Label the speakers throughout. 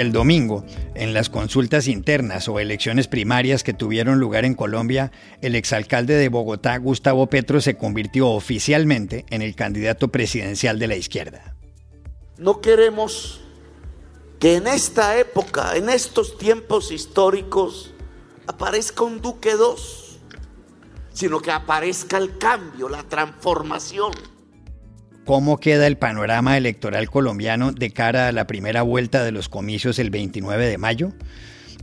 Speaker 1: El domingo, en las consultas internas o elecciones primarias que tuvieron lugar en Colombia, el exalcalde de Bogotá, Gustavo Petro, se convirtió oficialmente en el candidato presidencial de la izquierda.
Speaker 2: No queremos que en esta época, en estos tiempos históricos, aparezca un Duque II, sino que aparezca el cambio, la transformación
Speaker 1: ¿Cómo queda el panorama electoral colombiano de cara a la primera vuelta de los comicios el 29 de mayo?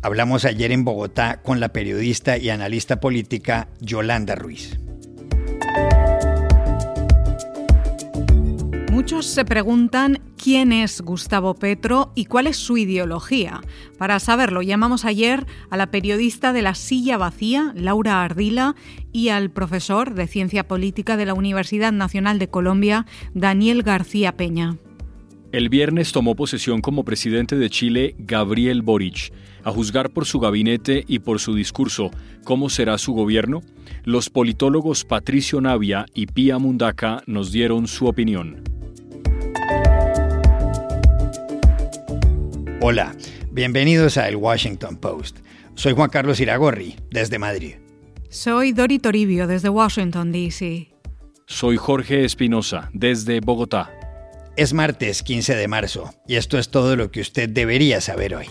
Speaker 1: Hablamos ayer en Bogotá con la periodista y analista política Yolanda Ruiz.
Speaker 3: Se preguntan quién es Gustavo Petro y cuál es su ideología. Para saberlo, llamamos ayer a la periodista de La Silla Vacía, Laura Ardila, y al profesor de Ciencia Política de la Universidad Nacional de Colombia, Daniel García Peña.
Speaker 4: El viernes tomó posesión como presidente de Chile Gabriel Boric. A juzgar por su gabinete y por su discurso, ¿cómo será su gobierno? Los politólogos Patricio Navia y Pía Mundaca nos dieron su opinión.
Speaker 1: Hola, bienvenidos a El Washington Post. Soy Juan Carlos Iragorri, desde Madrid.
Speaker 3: Soy Dori Toribio, desde Washington, D.C.
Speaker 4: Soy Jorge Espinosa, desde Bogotá.
Speaker 1: Es martes 15 de marzo y esto es todo lo que usted debería saber hoy.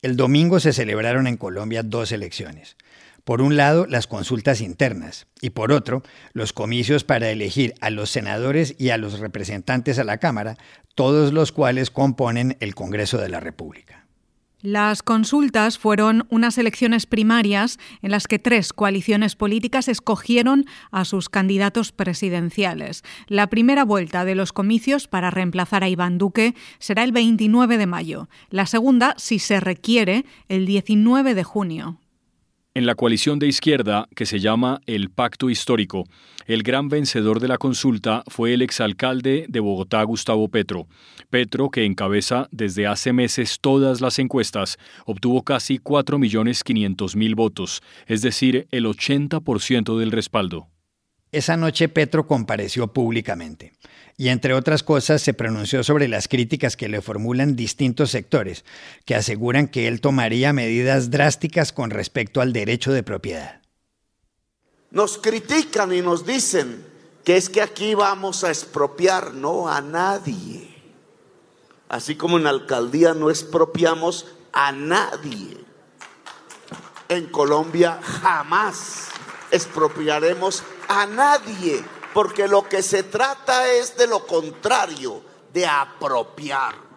Speaker 1: El domingo se celebraron en Colombia dos elecciones. Por un lado, las consultas internas y por otro, los comicios para elegir a los senadores y a los representantes a la Cámara, todos los cuales componen el Congreso de la República.
Speaker 3: Las consultas fueron unas elecciones primarias en las que tres coaliciones políticas escogieron a sus candidatos presidenciales. La primera vuelta de los comicios para reemplazar a Iván Duque será el 29 de mayo. La segunda, si se requiere, el 19 de junio.
Speaker 4: En la coalición de izquierda, que se llama el Pacto Histórico, el gran vencedor de la consulta fue el exalcalde de Bogotá, Gustavo Petro. Petro, que encabeza desde hace meses todas las encuestas, obtuvo casi 4.500.000 votos, es decir, el 80% del respaldo.
Speaker 1: Esa noche Petro compareció públicamente y entre otras cosas se pronunció sobre las críticas que le formulan distintos sectores, que aseguran que él tomaría medidas drásticas con respecto al derecho de propiedad.
Speaker 2: Nos critican y nos dicen que es que aquí vamos a expropiar, no a nadie. Así como en la alcaldía no expropiamos a nadie. En Colombia jamás expropiaremos a nadie porque lo que se trata es de lo contrario, de apropiar.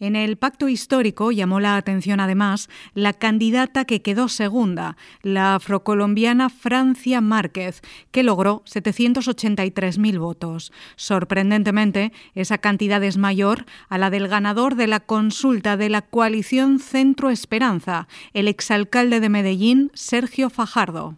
Speaker 3: En el pacto histórico llamó la atención además la candidata que quedó segunda, la afrocolombiana Francia Márquez, que logró 783.000 votos. Sorprendentemente, esa cantidad es mayor a la del ganador de la consulta de la coalición Centro Esperanza, el exalcalde de Medellín, Sergio Fajardo.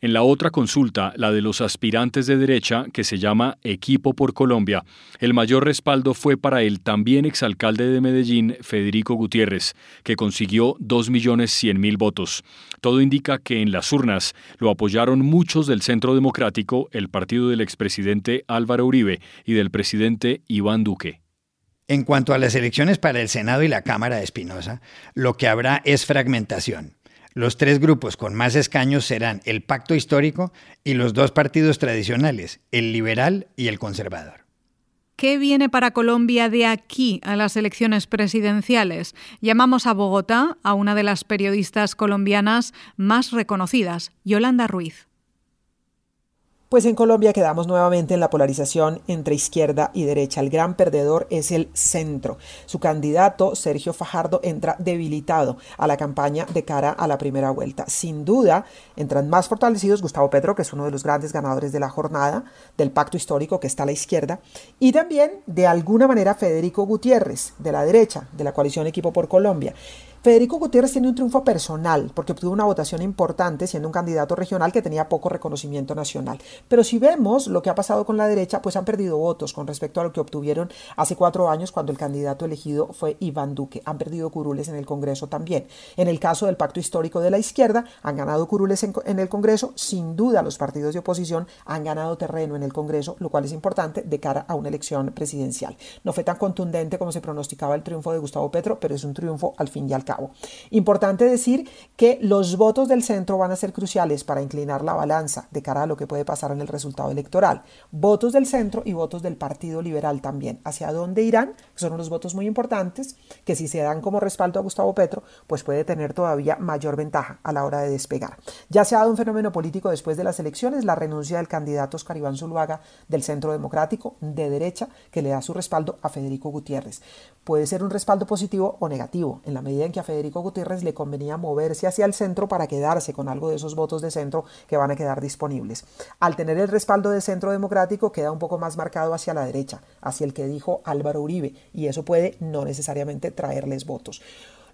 Speaker 4: En la otra consulta, la de los aspirantes de derecha, que se llama Equipo por Colombia, el mayor respaldo fue para el también exalcalde de Medellín, Federico Gutiérrez, que consiguió 2.100.000 votos. Todo indica que en las urnas lo apoyaron muchos del Centro Democrático, el partido del expresidente Álvaro Uribe y del presidente Iván Duque.
Speaker 1: En cuanto a las elecciones para el Senado y la Cámara de Espinosa, lo que habrá es fragmentación. Los tres grupos con más escaños serán el Pacto Histórico y los dos partidos tradicionales, el liberal y el conservador.
Speaker 3: ¿Qué viene para Colombia de aquí a las elecciones presidenciales? Llamamos a Bogotá a una de las periodistas colombianas más reconocidas, Yolanda Ruiz.
Speaker 5: Pues en Colombia quedamos nuevamente en la polarización entre izquierda y derecha. El gran perdedor es el centro. Su candidato, Sergio Fajardo, entra debilitado a la campaña de cara a la primera vuelta. Sin duda, entran más fortalecidos Gustavo Petro, que es uno de los grandes ganadores de la jornada, del pacto histórico que está a la izquierda, y también, de alguna manera, Federico Gutiérrez, de la derecha, de la coalición Equipo por Colombia. Federico Gutiérrez tiene un triunfo personal porque obtuvo una votación importante siendo un candidato regional que tenía poco reconocimiento nacional. Pero si vemos lo que ha pasado con la derecha, pues han perdido votos con respecto a lo que obtuvieron hace cuatro años cuando el candidato elegido fue Iván Duque. Han perdido curules en el Congreso también. En el caso del pacto histórico de la izquierda, han ganado curules en, el Congreso. Sin duda, los partidos de oposición han ganado terreno en el Congreso, lo cual es importante de cara a una elección presidencial. No fue tan contundente como se pronosticaba el triunfo de Gustavo Petro, pero es un triunfo al fin y al cabo. Importante decir que los votos del centro van a ser cruciales para inclinar la balanza de cara a lo que puede pasar en el resultado electoral. Votos del centro y votos del Partido Liberal también. ¿Hacia dónde irán? Son unos votos muy importantes que si se dan como respaldo a Gustavo Petro, pues puede tener todavía mayor ventaja a la hora de despegar. Ya se ha dado un fenómeno político después de las elecciones, la renuncia del candidato Oscar Iván Zuluaga del Centro Democrático de derecha, que le da su respaldo a Federico Gutiérrez. Puede ser un respaldo positivo o negativo, en la medida en que a Federico Gutiérrez le convenía moverse hacia el centro para quedarse con algo de esos votos de centro que van a quedar disponibles. Al tener el respaldo de Centro Democrático queda un poco más marcado hacia la derecha, hacia el que dijo Álvaro Uribe, y eso puede no necesariamente traerles votos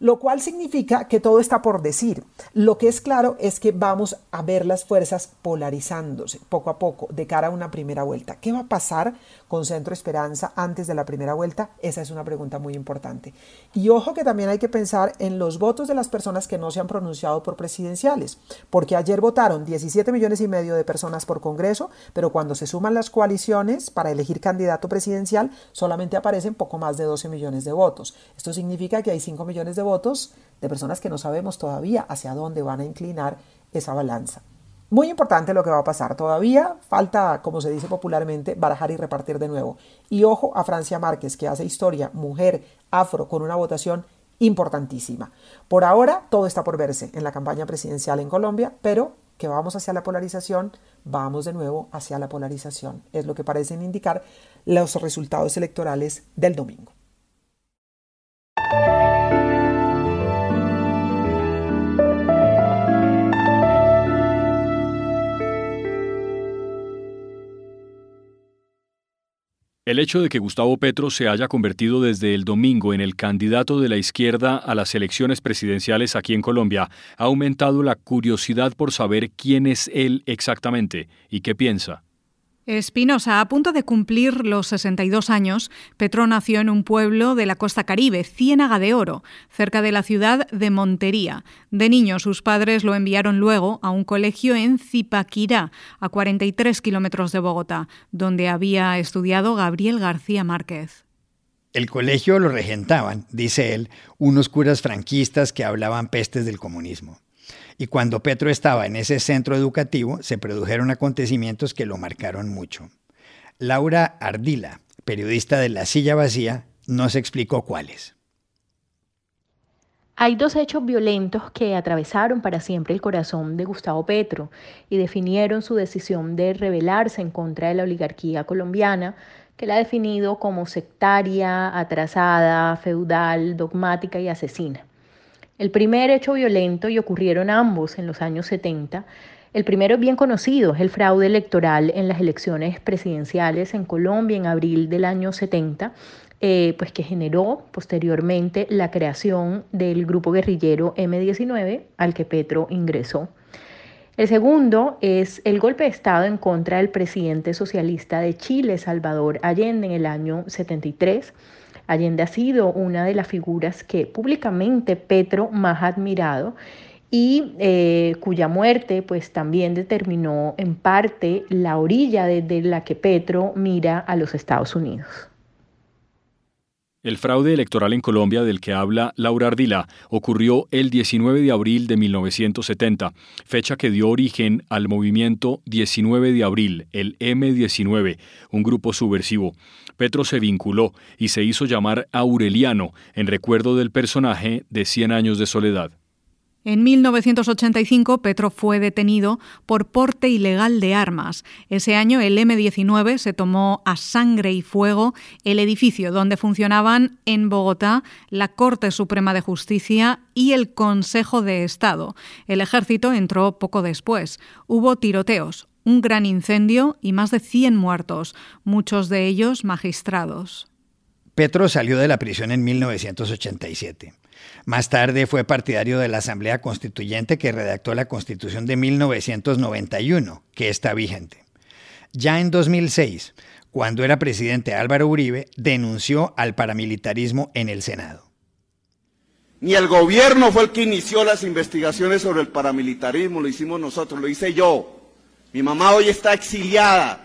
Speaker 5: lo cual significa que todo está por decir. Lo que es claro es que vamos a ver las fuerzas polarizándose poco a poco de cara a una primera vuelta. ¿Qué va a pasar con Centro Esperanza antes de la primera vuelta? Esa es una pregunta muy importante. Y ojo que también hay que pensar en los votos de las personas que no se han pronunciado por presidenciales, porque ayer votaron 17 millones y medio de personas por Congreso, pero cuando se suman las coaliciones para elegir candidato presidencial, solamente aparecen poco más de 12 millones de votos. Esto significa que hay 5 millones de votos de personas que no sabemos todavía hacia dónde van a inclinar esa balanza. Muy importante lo que va a pasar. Todavía falta, como se dice popularmente, barajar y repartir de nuevo. Y ojo a Francia Márquez, que hace historia, mujer, afro, con una votación importantísima. Por ahora, todo está por verse en la campaña presidencial en Colombia, pero que vamos hacia la polarización, vamos de nuevo hacia la polarización. Es lo que parecen indicar los resultados electorales del domingo.
Speaker 4: El hecho de que Gustavo Petro se haya convertido desde el domingo en el candidato de la izquierda a las elecciones presidenciales aquí en Colombia ha aumentado la curiosidad por saber quién es él exactamente y qué piensa.
Speaker 3: Espinosa, a punto de cumplir los 62 años, Petro nació en un pueblo de la costa caribe, Ciénaga de Oro, cerca de la ciudad de Montería. De niño, sus padres lo enviaron luego a un colegio en Zipaquirá, a 43 kilómetros de Bogotá, donde había estudiado Gabriel García Márquez.
Speaker 1: El colegio lo regentaban, dice él, unos curas franquistas que hablaban pestes del comunismo. Y cuando Petro estaba en ese centro educativo, se produjeron acontecimientos que lo marcaron mucho. Laura Ardila, periodista de La Silla Vacía, nos explicó cuáles.
Speaker 6: Hay dos hechos violentos que atravesaron para siempre el corazón de Gustavo Petro y definieron su decisión de rebelarse en contra de la oligarquía colombiana, que la ha definido como sectaria, atrasada, feudal, dogmática y asesina. El primer hecho violento, y ocurrieron ambos en los años 70, el primero bien conocido, es el fraude electoral en las elecciones presidenciales en Colombia en abril del año 70, eh, pues que generó posteriormente la creación del grupo guerrillero M19 al que Petro ingresó. El segundo es el golpe de Estado en contra del presidente socialista de Chile, Salvador Allende, en el año 73 Allende ha sido una de las figuras que públicamente Petro más ha admirado y eh, cuya muerte pues también determinó en parte la orilla desde la que Petro mira a los Estados Unidos.
Speaker 4: El fraude electoral en Colombia del que habla Laura Ardila ocurrió el 19 de abril de 1970, fecha que dio origen al movimiento 19 de abril, el M19, un grupo subversivo. Petro se vinculó y se hizo llamar Aureliano en recuerdo del personaje de Cien años de soledad.
Speaker 3: En 1985, Petro fue detenido por porte ilegal de armas. Ese año, el M-19 se tomó a sangre y fuego el edificio donde funcionaban en Bogotá la Corte Suprema de Justicia y el Consejo de Estado. El ejército entró poco después. Hubo tiroteos, un gran incendio y más de 100 muertos, muchos de ellos magistrados.
Speaker 1: Petro salió de la prisión en 1987. Más tarde fue partidario de la Asamblea Constituyente que redactó la Constitución de 1991, que está vigente. Ya en 2006, cuando era presidente Álvaro Uribe, denunció al paramilitarismo en el Senado.
Speaker 2: Ni el gobierno fue el que inició las investigaciones sobre el paramilitarismo, lo hicimos nosotros, lo hice yo. Mi mamá hoy está exiliada,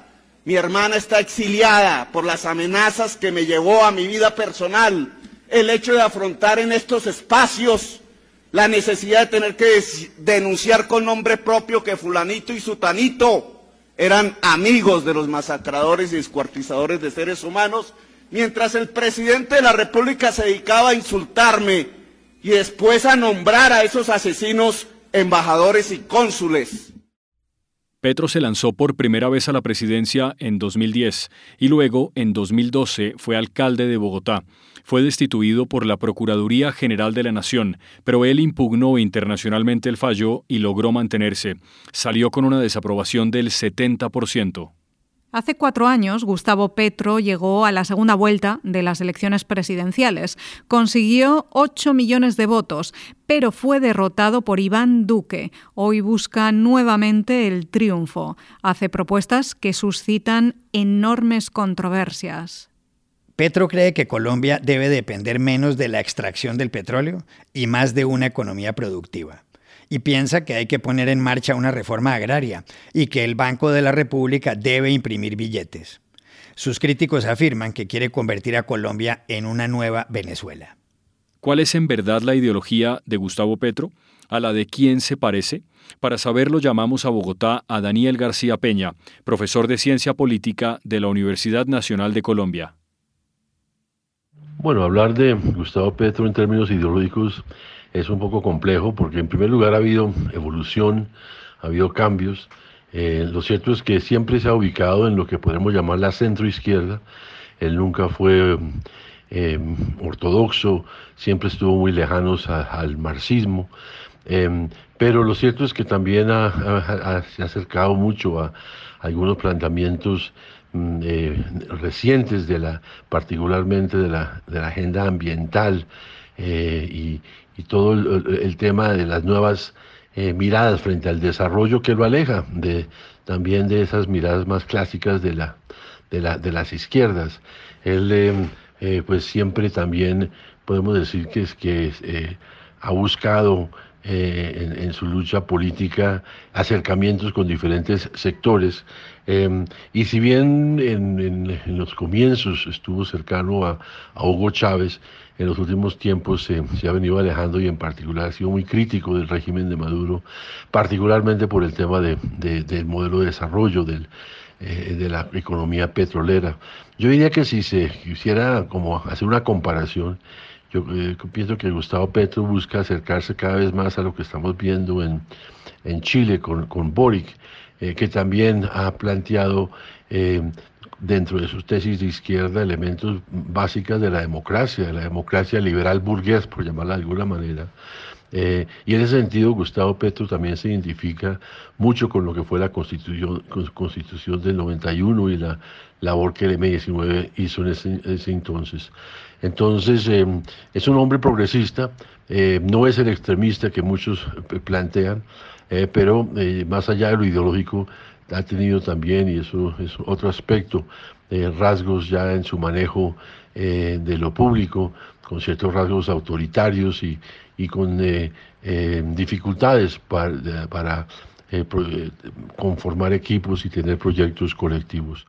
Speaker 2: mi hermana está exiliada por las amenazas que me llevó a mi vida personal el hecho de afrontar en estos espacios la necesidad de tener que denunciar con nombre propio que fulanito y sutanito eran amigos de los masacradores y descuartizadores de seres humanos, mientras el presidente de la República se dedicaba a insultarme y después a nombrar a esos asesinos embajadores y cónsules.
Speaker 4: Petro se lanzó por primera vez a la presidencia en 2010 y luego, en 2012, fue alcalde de Bogotá. Fue destituido por la Procuraduría General de la Nación, pero él impugnó internacionalmente el fallo y logró mantenerse. Salió con una desaprobación del 70%.
Speaker 3: Hace cuatro años, Gustavo Petro llegó a la segunda vuelta de las elecciones presidenciales. Consiguió 8 millones de votos, pero fue derrotado por Iván Duque. Hoy busca nuevamente el triunfo. Hace propuestas que suscitan enormes controversias.
Speaker 1: Petro cree que Colombia debe depender menos de la extracción del petróleo y más de una economía productiva y piensa que hay que poner en marcha una reforma agraria y que el Banco de la República debe imprimir billetes. Sus críticos afirman que quiere convertir a Colombia en una nueva Venezuela.
Speaker 4: ¿Cuál es en verdad la ideología de Gustavo Petro? ¿A la de quién se parece? Para saberlo llamamos a Bogotá a Daniel García Peña, profesor de Ciencia Política de la Universidad Nacional de Colombia.
Speaker 7: Bueno, hablar de Gustavo Petro en términos ideológicos es un poco complejo porque en primer lugar ha habido evolución, ha habido cambios. Eh, lo cierto es que siempre se ha ubicado en lo que podemos llamar la centroizquierda. Él nunca fue eh, ortodoxo, siempre estuvo muy lejano al marxismo. Eh, pero lo cierto es que también se ha acercado mucho a, algunos planteamientos mm, recientes de la, particularmente de la, de la agenda ambiental y, y todo el, tema de las nuevas eh, miradas frente al desarrollo que lo aleja de también de esas miradas más clásicas de la de, la, de las izquierdas. Él eh, eh, pues siempre también podemos decir que es que ha buscado en, su lucha política acercamientos con diferentes sectores. y si bien en, los comienzos estuvo cercano a Hugo Chávez, en los últimos tiempos se ha venido alejando y en particular ha sido muy crítico del régimen de Maduro, particularmente por el tema de, del modelo de desarrollo eh, de la economía petrolera. Yo diría que si se quisiera como hacer una comparación, yo eh, pienso que Gustavo Petro busca acercarse cada vez más a lo que estamos viendo en, en Chile con, con Boric, eh, que también ha planteado dentro de sus tesis de izquierda elementos básicos de la democracia, de la democracia liberal burgués, por llamarla de alguna manera. Eh, y en ese sentido, Gustavo Petro también se identifica mucho con lo que fue la constitución, constitución del 91 y la labor que el M19 hizo en ese, entonces. Entonces, eh, es un hombre progresista, eh, no es el extremista que muchos plantean, pero más allá de lo ideológico, ha tenido también, y eso es otro aspecto, eh, rasgos ya en su manejo eh, de lo público, con ciertos rasgos autoritarios y, con eh, dificultades para, para conformar equipos y tener proyectos colectivos.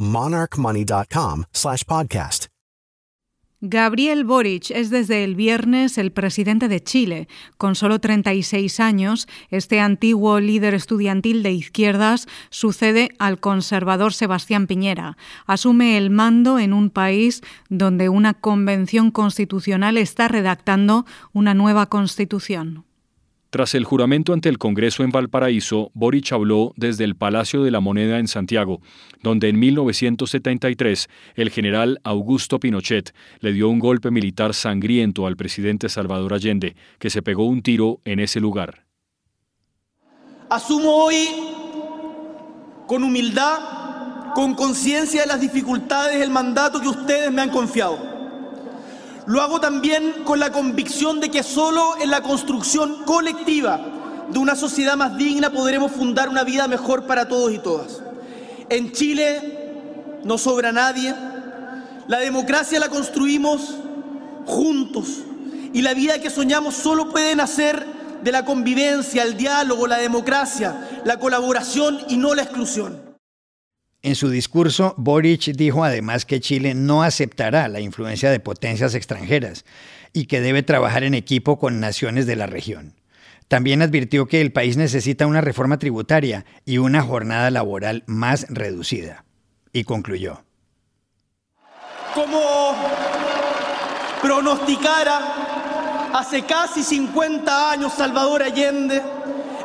Speaker 8: monarchmoney.com slash podcast.
Speaker 3: Gabriel Boric es desde el viernes el presidente de Chile. Con solo 36 años, este antiguo líder estudiantil de izquierdas sucede al conservador Sebastián Piñera. Asume el mando en un país donde una convención constitucional está redactando una nueva constitución.
Speaker 4: Tras el juramento ante el Congreso en Valparaíso, Boric habló desde el Palacio de la Moneda en Santiago, donde en 1973 el general Augusto Pinochet le dio un golpe militar sangriento al presidente Salvador Allende, que se pegó un tiro en ese lugar.
Speaker 9: Asumo hoy con humildad, con conciencia de las dificultades, el mandato que ustedes me han confiado. Lo hago también con la convicción de que solo en la construcción colectiva de una sociedad más digna podremos fundar una vida mejor para todos y todas. En Chile no sobra nadie. La democracia la construimos juntos y la vida que soñamos solo puede nacer de la convivencia, el diálogo, la democracia, la colaboración y no la exclusión.
Speaker 1: En su discurso, Boric dijo además que Chile no aceptará la influencia de potencias extranjeras y que debe trabajar en equipo con naciones de la región. También advirtió que el país necesita una reforma tributaria y una jornada laboral más reducida. Y concluyó.
Speaker 9: Como pronosticara hace casi 50 años Salvador Allende,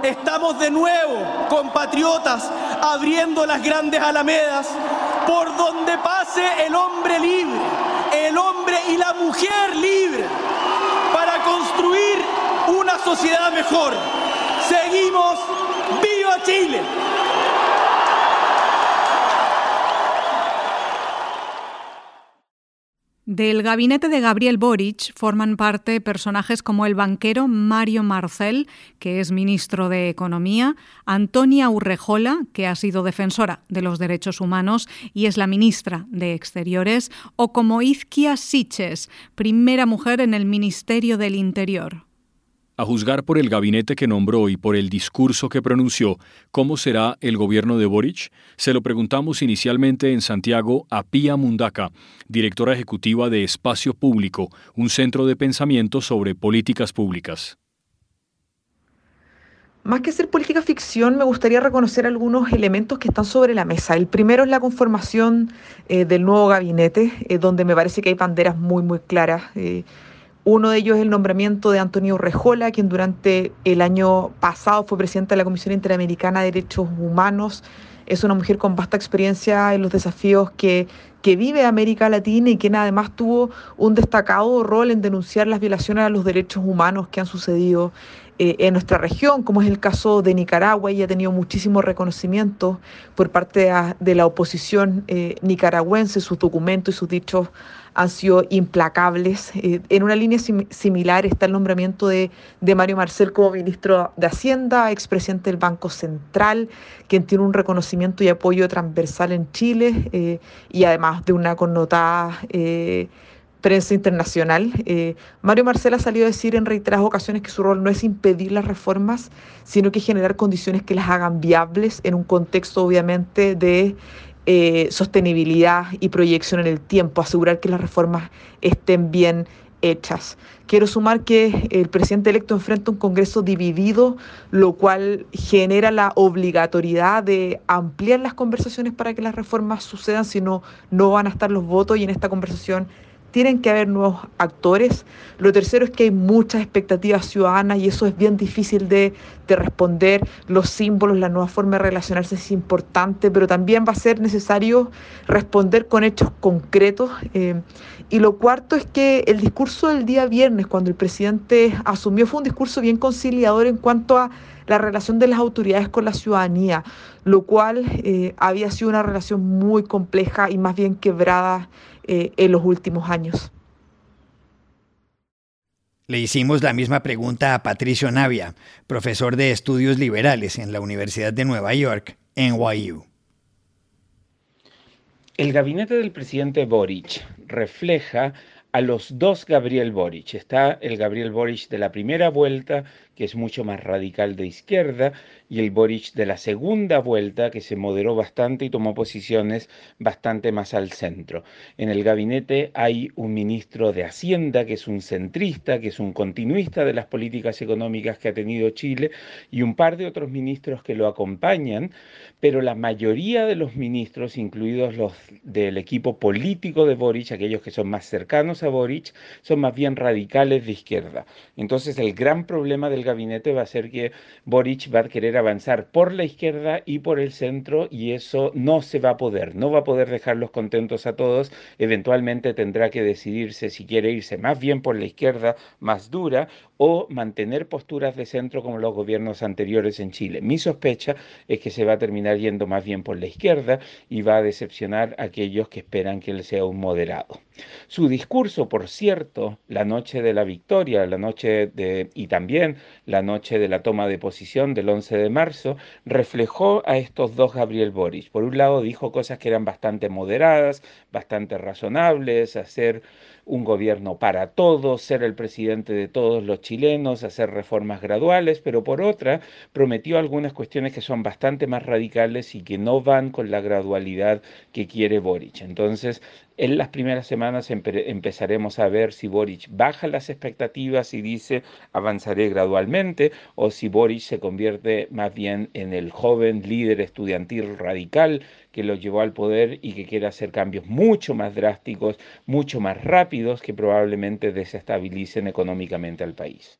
Speaker 9: estamos de nuevo, compatriotas, abriendo las grandes alamedas por donde pase el hombre libre, el hombre y la mujer libre, para construir una sociedad mejor. Seguimos, viva Chile.
Speaker 3: Del gabinete de Gabriel Boric forman parte personajes como el banquero Mario Marcel, que es ministro de Economía, Antonia Urrejola, que ha sido defensora de los derechos humanos y es la ministra de Exteriores, o como Izquia Siches, primera mujer en el Ministerio del Interior.
Speaker 4: A juzgar por el gabinete que nombró y por el discurso que pronunció, ¿cómo será el gobierno de Boric? Se lo preguntamos inicialmente en Santiago a Pía Mundaca, directora ejecutiva de Espacio Público, un centro de pensamiento sobre políticas públicas.
Speaker 10: Más que ser política ficción, me gustaría reconocer algunos elementos que están sobre la mesa. El primero es la conformación eh, del nuevo gabinete, eh, donde me parece que hay banderas muy, muy claras. Eh, uno de ellos es el nombramiento de Antonio Urrejola, quien durante el año pasado fue presidenta de la Comisión Interamericana de Derechos Humanos. Es una mujer con vasta experiencia en los desafíos que, que vive América Latina y quien además tuvo un destacado rol en denunciar las violaciones a los derechos humanos que han sucedido eh, en nuestra región, como es el caso de Nicaragua, y ha tenido muchísimo reconocimiento por parte de, la oposición eh, nicaragüense, sus documentos y sus dichos han sido implacables. Eh, en una línea similar está el nombramiento de, Mario Marcel como ministro de Hacienda, expresidente del Banco Central, quien tiene un reconocimiento y apoyo transversal en Chile eh, y además de una connotada eh, prensa internacional. Mario Marcel ha salido a decir en reiteradas ocasiones que su rol no es impedir las reformas, sino que generar condiciones que las hagan viables en un contexto obviamente de eh, sostenibilidad y proyección en el tiempo, asegurar que las reformas estén bien hechas. Quiero sumar que el presidente electo enfrenta un Congreso dividido, lo cual genera la obligatoriedad de ampliar las conversaciones para que las reformas sucedan, si no, no van a estar los votos y en esta conversación tienen que haber nuevos actores. Lo tercero es que hay muchas expectativas ciudadanas y eso es bien difícil de, responder. Los símbolos, la nueva forma de relacionarse es importante, pero también va a ser necesario responder con hechos concretos. Eh, y lo cuarto es que el discurso del día viernes, cuando el presidente asumió, fue un discurso bien conciliador en cuanto a la relación de las autoridades con la ciudadanía, lo cual eh, había sido una relación muy compleja y más bien quebrada eh, en los últimos años.
Speaker 1: Le hicimos la misma pregunta a Patricio Navia, profesor de estudios liberales en la Universidad de Nueva York, NYU.
Speaker 11: El gabinete del presidente Boric refleja a los dos Gabriel Boric. Está el Gabriel Boric de la primera vuelta, que es mucho más radical de izquierda, y el Boric de la segunda vuelta, que se moderó bastante y tomó posiciones bastante más al centro. En el gabinete hay un ministro de Hacienda, que es un centrista, que es un continuista de las políticas económicas que ha tenido Chile, y un par de otros ministros que lo acompañan, pero la mayoría de los ministros, incluidos los del equipo político de Boric, aquellos que son más cercanos Boric son más bien radicales de izquierda. Entonces el gran problema del gabinete va a ser que Boric va a querer avanzar por la izquierda y por el centro y eso no se va a poder, no va a poder dejarlos contentos a todos, eventualmente tendrá que decidirse si quiere irse más bien por la izquierda más dura o mantener posturas de centro como los gobiernos anteriores en Chile. Mi sospecha es que se va a terminar yendo más bien por la izquierda y va a decepcionar a aquellos que esperan que él sea un moderado. Su discurso, por cierto, la noche de la victoria, la noche de y también la noche de la toma de posición del 11 de marzo, reflejó a estos dos Gabriel Boris. Por un lado dijo cosas que eran bastante moderadas, bastante razonables, hacer un gobierno para todos, ser el presidente de todos los chilenos, hacer reformas graduales, pero por otra prometió algunas cuestiones que son bastante más radicales y que no van con la gradualidad que quiere Boric. Entonces, en las primeras semanas empezaremos a ver si Boric baja las expectativas y dice avanzaré gradualmente o si Boric se convierte más bien en el joven líder estudiantil radical que lo llevó al poder y que quiere hacer cambios mucho más drásticos, mucho más rápidos que probablemente desestabilicen económicamente al país.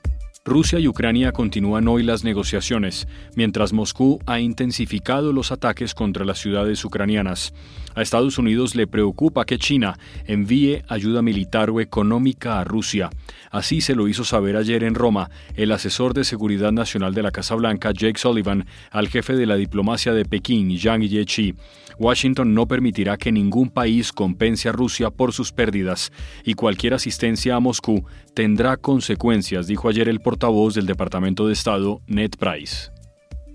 Speaker 4: Rusia y Ucrania continúan hoy las negociaciones, mientras Moscú ha intensificado los ataques contra las ciudades ucranianas. A Estados Unidos le preocupa que China envíe ayuda militar o económica a Rusia. Así se lo hizo saber ayer en Roma el asesor de seguridad nacional de la Casa Blanca, Jake Sullivan, al jefe de la diplomacia de Pekín, Yang Jiechi. Washington no permitirá que ningún país compense a Rusia por sus pérdidas y cualquier asistencia a Moscú tendrá consecuencias, dijo ayer el portavoz del Departamento de Estado, Ned Price.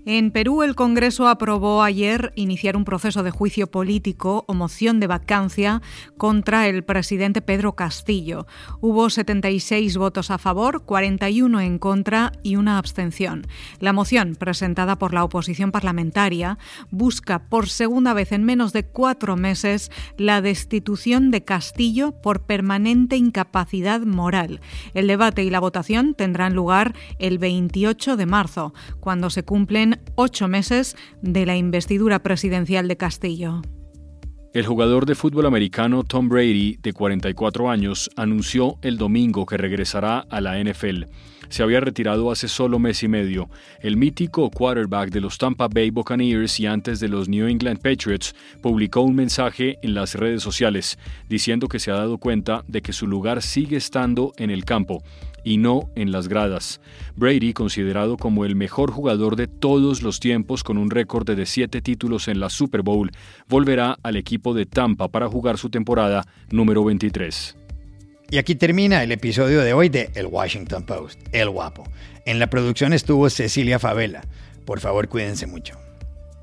Speaker 3: En Perú, el Congreso aprobó ayer iniciar un proceso de juicio político o moción de vacancia contra el presidente Pedro Castillo. Hubo 76 votos a favor, 41 en contra y una abstención. La moción, presentada por la oposición parlamentaria, busca por segunda vez en menos de cuatro meses la destitución de Castillo por permanente incapacidad moral. El debate y la votación tendrán lugar el 28 de marzo, cuando se cumplen ocho meses de la investidura presidencial de Castillo.
Speaker 4: El jugador de fútbol americano Tom Brady, de 44 años, anunció el domingo que regresará a la NFL. Se había retirado hace solo mes y medio. El mítico quarterback de los Tampa Bay Buccaneers y antes de los New England Patriots publicó un mensaje en las redes sociales diciendo que se ha dado cuenta de que su lugar sigue estando en el campo y no en las gradas. Brady, considerado como el mejor jugador de todos los tiempos con un récord de siete títulos en la Super Bowl, volverá al equipo de Tampa para jugar su temporada número 23.
Speaker 1: Y aquí termina el episodio de hoy de El Washington Post, El Guapo. En la producción estuvo Cecilia Favela. Por favor, cuídense mucho.